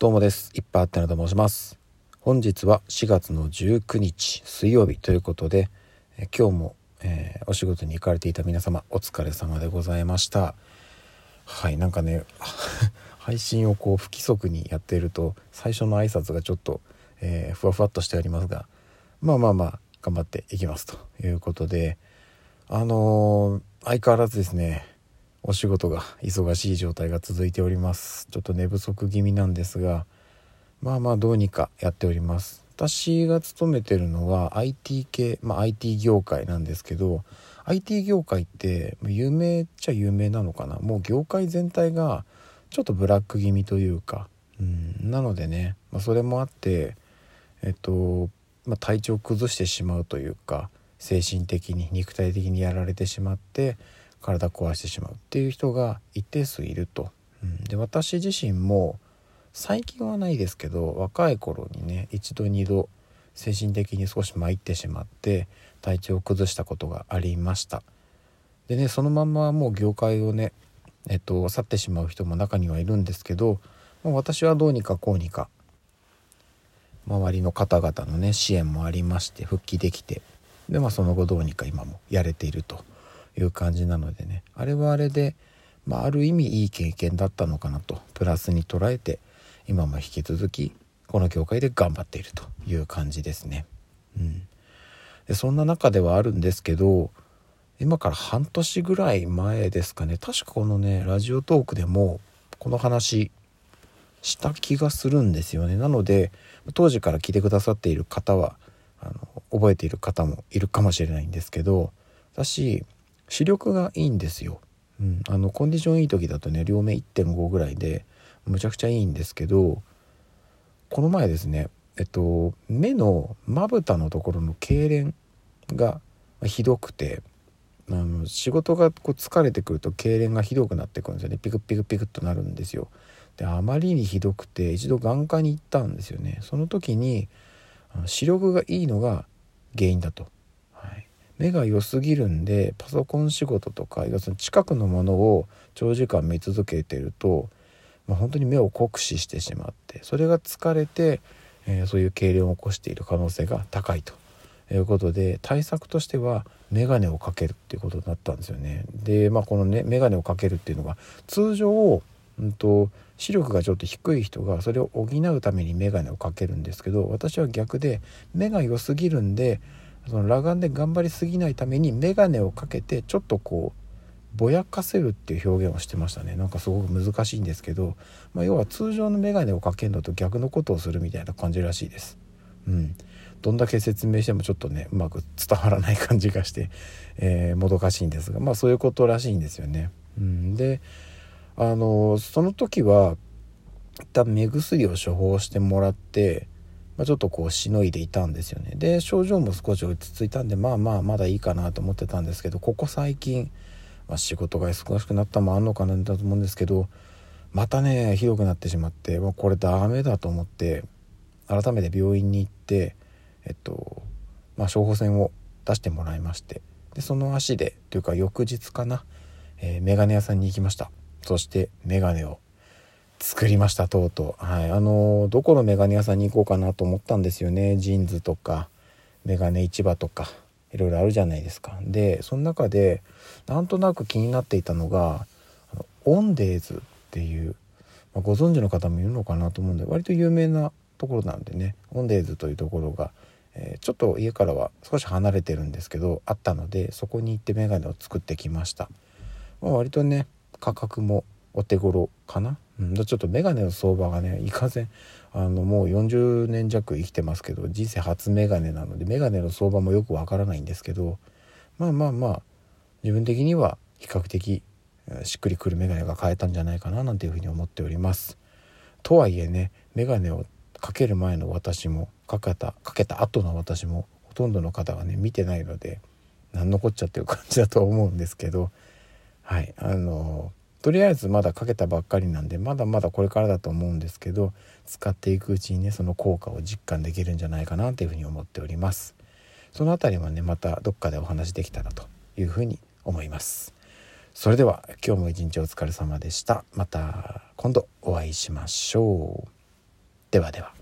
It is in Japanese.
どうもです。いっぱいあってなと申します。本日は4月の19日水曜日ということで、え今日も、えー、お仕事に行かれていた皆様お疲れ様でございました。はい、なんかね 配信をこう不規則にやっていると最初の挨拶がちょっと、えー、ふわふわっとしておりますが、まあまあまあ頑張っていきますということで、あのー、相変わらずですね。お仕事が忙しい状態が続いております。ちょっと寝不足気味なんですがまあまあどうにかやっております。私が勤めてるのは IT 系、まあ、IT 業界なんですけど IT 業界って有名っちゃ有名なのかな。もう業界全体がちょっとブラック気味というか、うん、なのでね、まあ、それもあってえっと、まあ、体調崩してしまうというか精神的に肉体的にやられてしまって体壊してしまうっていう人が一定数いると。うん、で私自身も最近はないですけど若い頃にね一度二度精神的に少し参ってしまって体調を崩したことがありました。でねそのままもう業界をねえっと去ってしまう人も中にはいるんですけど私はどうにかこうにか周りの方々のね支援もありまして復帰できてでまあその後どうにか今もやれていると。いう感じなのでね。あれはあれで、まあ、ある意味いい経験だったのかなとプラスに捉えて今も引き続きこの業界で頑張っているという感じですね。うん、でそんな中ではあるんですけど今から半年ぐらい前ですかね。確かこのねラジオトークでもこの話した気がするんですよね。なので当時から聞いてくださっている方はあの覚えている方もいるかもしれないんですけど私視力がいいんですよ。うん、あのコンディションいい時だとね両目1.5ぐらいでむちゃくちゃいいんですけどこの前ですねえっと目のまぶたのところの痙攣がひどくてあの仕事がこう疲れてくると痙攣がひどくなってくるんですよねピクピクピクっとなるんですよ。であまりにひどくて一度眼科に行ったんですよね。その時に視力がいいのが原因だと目が良すぎるんでパソコン仕事とか要するに近くのものを長時間見続けてると、まあ、本当に目を酷使してしまってそれが疲れて、えー、そういう痙攣を起こしている可能性が高いということで対策としては眼鏡をかけるっていうことになったんですよね。でまあこのね眼鏡をかけるっていうのが通常うんと視力がちょっと低い人がそれを補うために眼鏡をかけるんですけど私は逆で目が良すぎるんでその裸眼で頑張りすぎないために眼鏡をかけてちょっとこうぼやかせるっていう表現をしてましたねなんかすごく難しいんですけど、まあ、要は通常の眼鏡をかけるのと逆のことをするみたいな感じらしいです。うん、どんだけ説明してもちょっとねうまく伝わらない感じがして、えー、もどかしいんですがまあそういうことらしいんですよね。うん、であのその時は一旦目薬を処方してもらってまあ、ちょっとこうしのいでいたんですよね。で症状も少し落ち着いたんでまあまあまだいいかなと思ってたんですけどここ最近、まあ、仕事が忙しくなったもあんのかなんだと思うんですけどまたねひどくなってしまってもうこれダメだと思って改めて病院に行ってえっとまあ処方箋を出してもらいましてでその足でというか翌日かな、えー、メガネ屋さんに行きました。そしてメガネを作りましたとうとう。はい。あのどこのメガネ屋さんに行こうかなと思ったんですよね。 JINS とかメガネ市場とかいろいろあるじゃないですか。でその中でなんとなく気になっていたのがの OWNDAYS っていう、まあ、ご存知の方もいるのかなと思うんで割と有名なところなんでねオンデーズというところが、えー、ちょっと家からは少し離れてるんですけどあったのでそこに行ってメガネを作ってきました、まあ、割とね価格もお手頃かな。うん、ちょっと眼鏡の相場がねいかんせんあのもう40年弱生きてますけど人生初眼鏡なので眼鏡の相場もよくわからないんですけどまあまあまあ自分的には比較的しっくりくる眼鏡が買えたんじゃないかななんていうふうに思っております。とはいえね眼鏡をかける前の私もかけたかけた後の私もほとんどの方がね見てないので何のこっちゃっていう感じだと思うんですけどはいあのとりあえずまだかけたばっかりなんでまだまだこれからだと思うんですけど使っていくうちにねその効果を実感できるんじゃないかなというふうに思っております。その辺りはねまたどっかでお話できたらというふうに思います。それでは今日も一日お疲れ様でした。また今度お会いしましょう。ではでは。